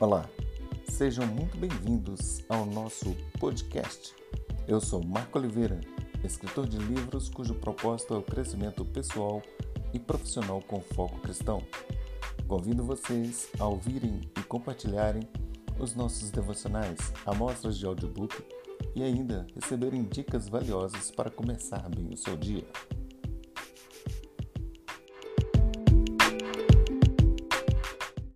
Olá, sejam muito bem-vindos ao nosso podcast. Eu sou Marco Oliveira, escritor de livros cujo propósito é o crescimento pessoal e profissional com foco cristão. Convido vocês a ouvirem e compartilharem os nossos devocionais, amostras de audiobook e ainda receberem dicas valiosas para começar bem o seu dia.